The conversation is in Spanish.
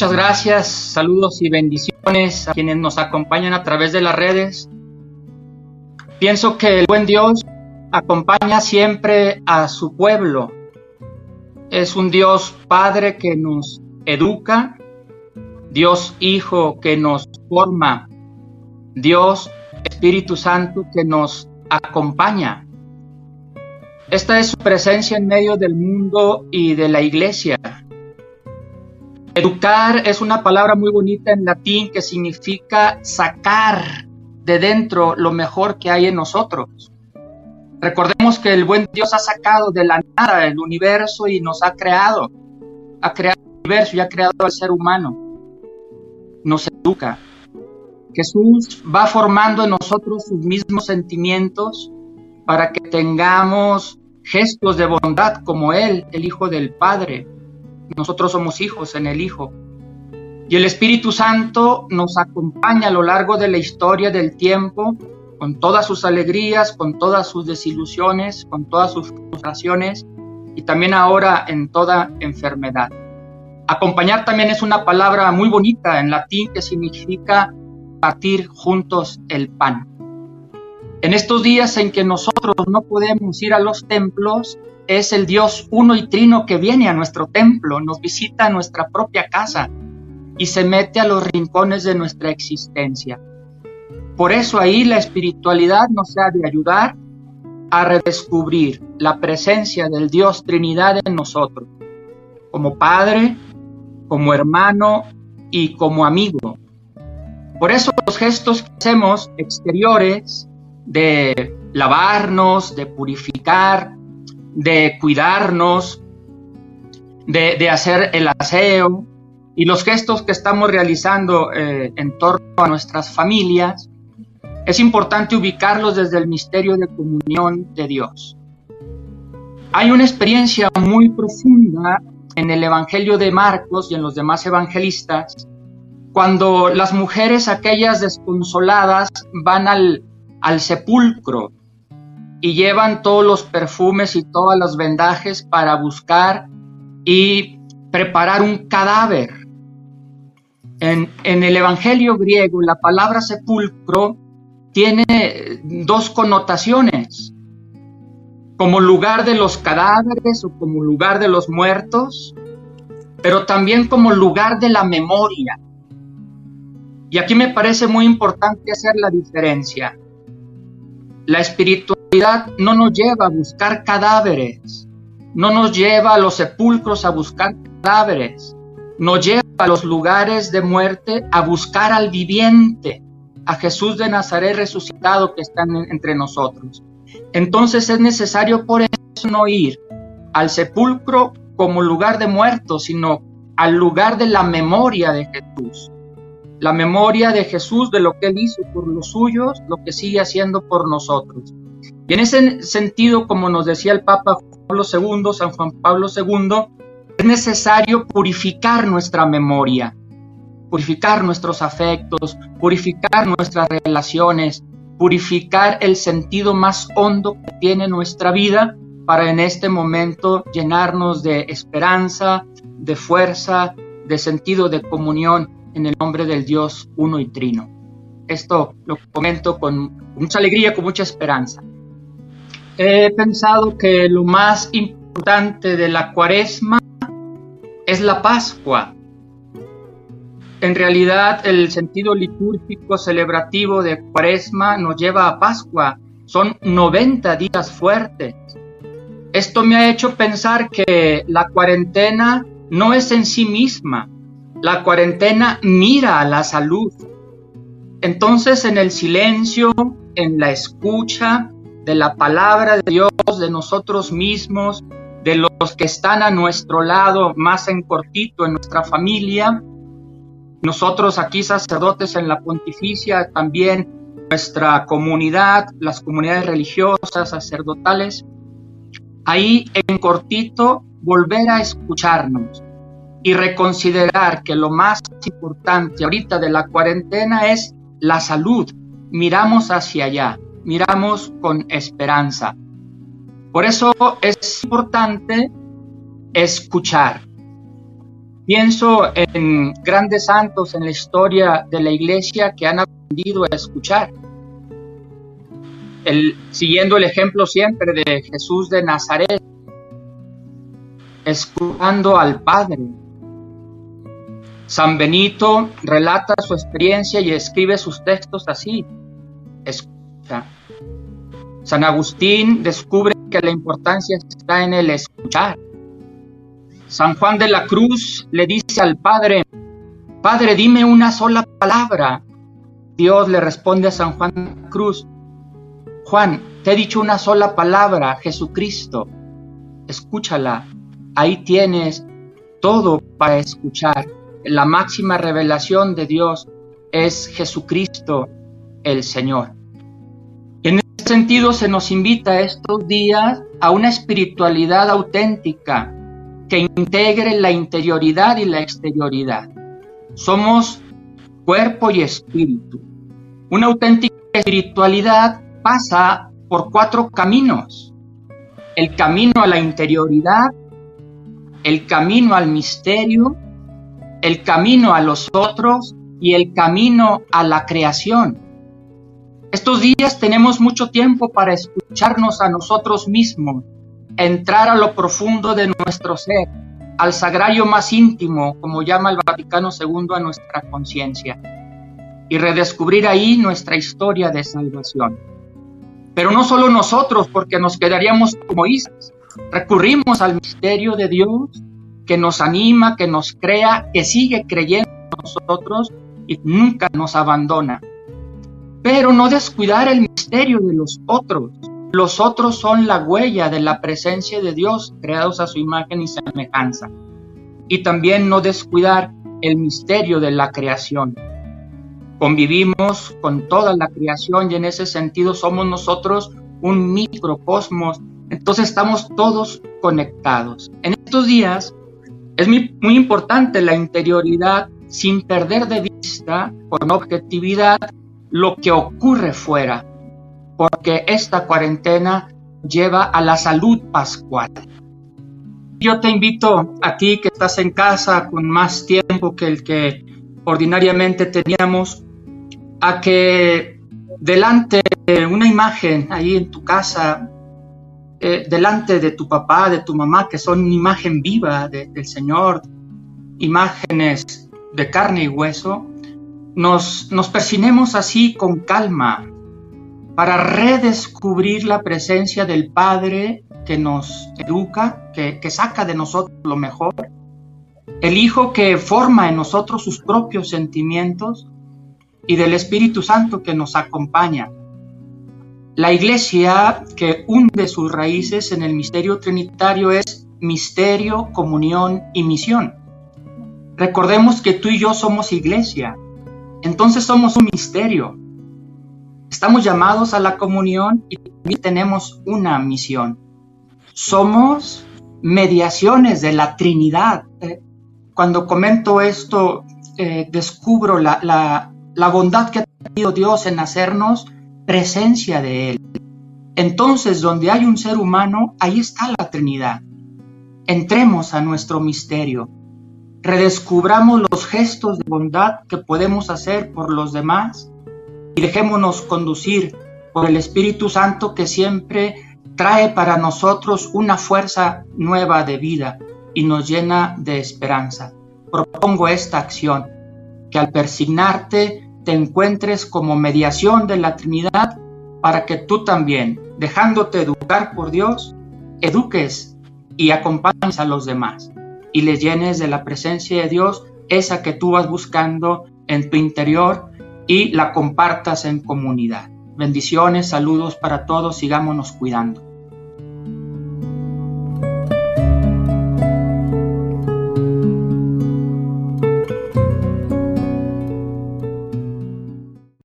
Muchas gracias, saludos y bendiciones a quienes nos acompañan a través de las redes. Pienso que el buen Dios acompaña siempre a su pueblo. Es un Dios Padre que nos educa, Dios Hijo que nos forma, Dios Espíritu Santo que nos acompaña. Esta es su presencia en medio del mundo y de la iglesia. Educar es una palabra muy bonita en latín que significa sacar de dentro lo mejor que hay en nosotros. Recordemos que el buen Dios ha sacado de la nada el universo y nos ha creado. Ha creado el universo y ha creado al ser humano. Nos educa. Jesús va formando en nosotros sus mismos sentimientos para que tengamos gestos de bondad como Él, el Hijo del Padre. Nosotros somos hijos en el Hijo. Y el Espíritu Santo nos acompaña a lo largo de la historia del tiempo, con todas sus alegrías, con todas sus desilusiones, con todas sus frustraciones y también ahora en toda enfermedad. Acompañar también es una palabra muy bonita en latín que significa partir juntos el pan. En estos días en que nosotros no podemos ir a los templos, es el Dios uno y trino que viene a nuestro templo, nos visita a nuestra propia casa y se mete a los rincones de nuestra existencia. Por eso ahí la espiritualidad nos ha de ayudar a redescubrir la presencia del Dios Trinidad en nosotros, como Padre, como hermano y como amigo. Por eso los gestos que hacemos exteriores de lavarnos, de purificar, de cuidarnos, de, hacer el aseo y los gestos que estamos realizando eh, en torno a nuestras familias, es importante ubicarlos desde el misterio de comunión de Dios. Hay una experiencia muy profunda en el Evangelio de Marcos y en los demás evangelistas, cuando las mujeres aquellas desconsoladas van al al sepulcro y llevan todos los perfumes y todas las vendajes para buscar y preparar un cadáver. En, en, el Evangelio griego la palabra sepulcro tiene dos connotaciones, como lugar de los cadáveres o como lugar de los muertos, pero también como lugar de la memoria. Y aquí me parece muy importante hacer la diferencia. La espiritualidad no nos lleva a buscar cadáveres, no nos lleva a los sepulcros a buscar cadáveres, nos lleva a los lugares de muerte a buscar al viviente, a Jesús de Nazaret resucitado que está entre nosotros. Entonces es necesario por eso no ir al sepulcro como lugar de muertos, sino al lugar de la memoria de Jesús la memoria de Jesús, de lo que Él hizo por los suyos, lo que sigue haciendo por nosotros. Y en ese sentido, como nos decía el Papa Pablo II, San Juan Pablo II, es necesario purificar nuestra memoria, purificar nuestros afectos, purificar nuestras relaciones, purificar el sentido más hondo que tiene nuestra vida para en este momento llenarnos de esperanza, de fuerza, de sentido de comunión en el nombre del Dios uno y trino. Esto lo comento con mucha alegría, con mucha esperanza. He pensado que lo más importante de la cuaresma es la Pascua. En realidad el sentido litúrgico celebrativo de cuaresma nos lleva a Pascua. Son 90 días fuertes. Esto me ha hecho pensar que la cuarentena no es en sí misma, la cuarentena mira a la salud. Entonces en el silencio, en la escucha de la palabra de Dios, de nosotros mismos, de los que están a nuestro lado, más en cortito, en nuestra familia, nosotros aquí sacerdotes en la pontificia, también nuestra comunidad, las comunidades religiosas, sacerdotales, ahí en cortito volver a escucharnos, y reconsiderar que lo más importante ahorita de la cuarentena es la salud. Miramos hacia allá, miramos con esperanza. Por eso es importante escuchar. Pienso en grandes santos en la historia de la iglesia que han aprendido a escuchar. El, siguiendo el ejemplo siempre de Jesús de Nazaret, escuchando al Padre. San Benito relata su experiencia y escribe sus textos así. Escucha. San Agustín descubre que la importancia está en el escuchar. San Juan de la Cruz le dice al Padre, Padre, dime una sola palabra. Dios le responde a San Juan de la Cruz, Juan, te he dicho una sola palabra, Jesucristo. Escúchala. Ahí tienes todo para escuchar. La máxima revelación de Dios es Jesucristo el Señor. En ese sentido se nos invita estos días a una espiritualidad auténtica, que integre la interioridad y la exterioridad. Somos cuerpo y espíritu. Una auténtica espiritualidad pasa por cuatro caminos. El camino a la interioridad, el camino al misterio, el camino a los otros y el camino a la creación. Estos días tenemos mucho tiempo para escucharnos a nosotros mismos entrar a lo profundo de nuestro ser, al sagrario más íntimo, como llama el Vaticano II a nuestra conciencia, y redescubrir ahí nuestra historia de salvación. Pero no solo nosotros, porque nos quedaríamos como islas. Recurrimos al misterio de Dios que nos anima, que nos crea, que sigue creyendo en nosotros y nunca nos abandona. Pero no descuidar el misterio de los otros, los otros son la huella de la presencia de Dios, creados a su imagen y semejanza. Y también no descuidar el misterio de la creación. Convivimos con toda la creación y en ese sentido somos nosotros un microcosmos. Entonces estamos todos conectados. En estos días es muy, importante la interioridad sin perder de vista con objetividad lo que ocurre fuera, porque esta cuarentena lleva a la salud pascual. Yo te invito a ti que estás en casa con más tiempo que el que ordinariamente teníamos, a que delante de una imagen ahí en tu casa, delante de tu papá, de tu mamá, que son imagen viva del Señor, imágenes de carne y hueso, nos, nos persinemos así con calma, para redescubrir la presencia del Padre que nos educa, que, saca de nosotros lo mejor, el Hijo que forma en nosotros sus propios sentimientos y del Espíritu Santo que nos acompaña. La iglesia que hunde sus raíces en el misterio trinitario es misterio, comunión y misión. Recordemos que tú y yo somos iglesia, entonces somos un misterio, Estamos llamados a la comunión y tenemos una misión. Somos mediaciones de la Trinidad. Cuando comento esto, eh, descubro la, la bondad que ha tenido Dios en hacernos presencia de Él. Entonces, donde hay un ser humano, ahí está la Trinidad. Entremos a nuestro misterio. Redescubramos los gestos de bondad que podemos hacer por los demás y dejémonos conducir por el Espíritu Santo que siempre trae para nosotros una fuerza nueva de vida y nos llena de esperanza. Propongo esta acción, que al persignarte te encuentres como mediación de la Trinidad para que tú también, dejándote educar por Dios, eduques y acompañes a los demás y les llenes de la presencia de Dios, esa que tú vas buscando en tu interior y la compartas en comunidad. Bendiciones, saludos para todos, sigámonos cuidando.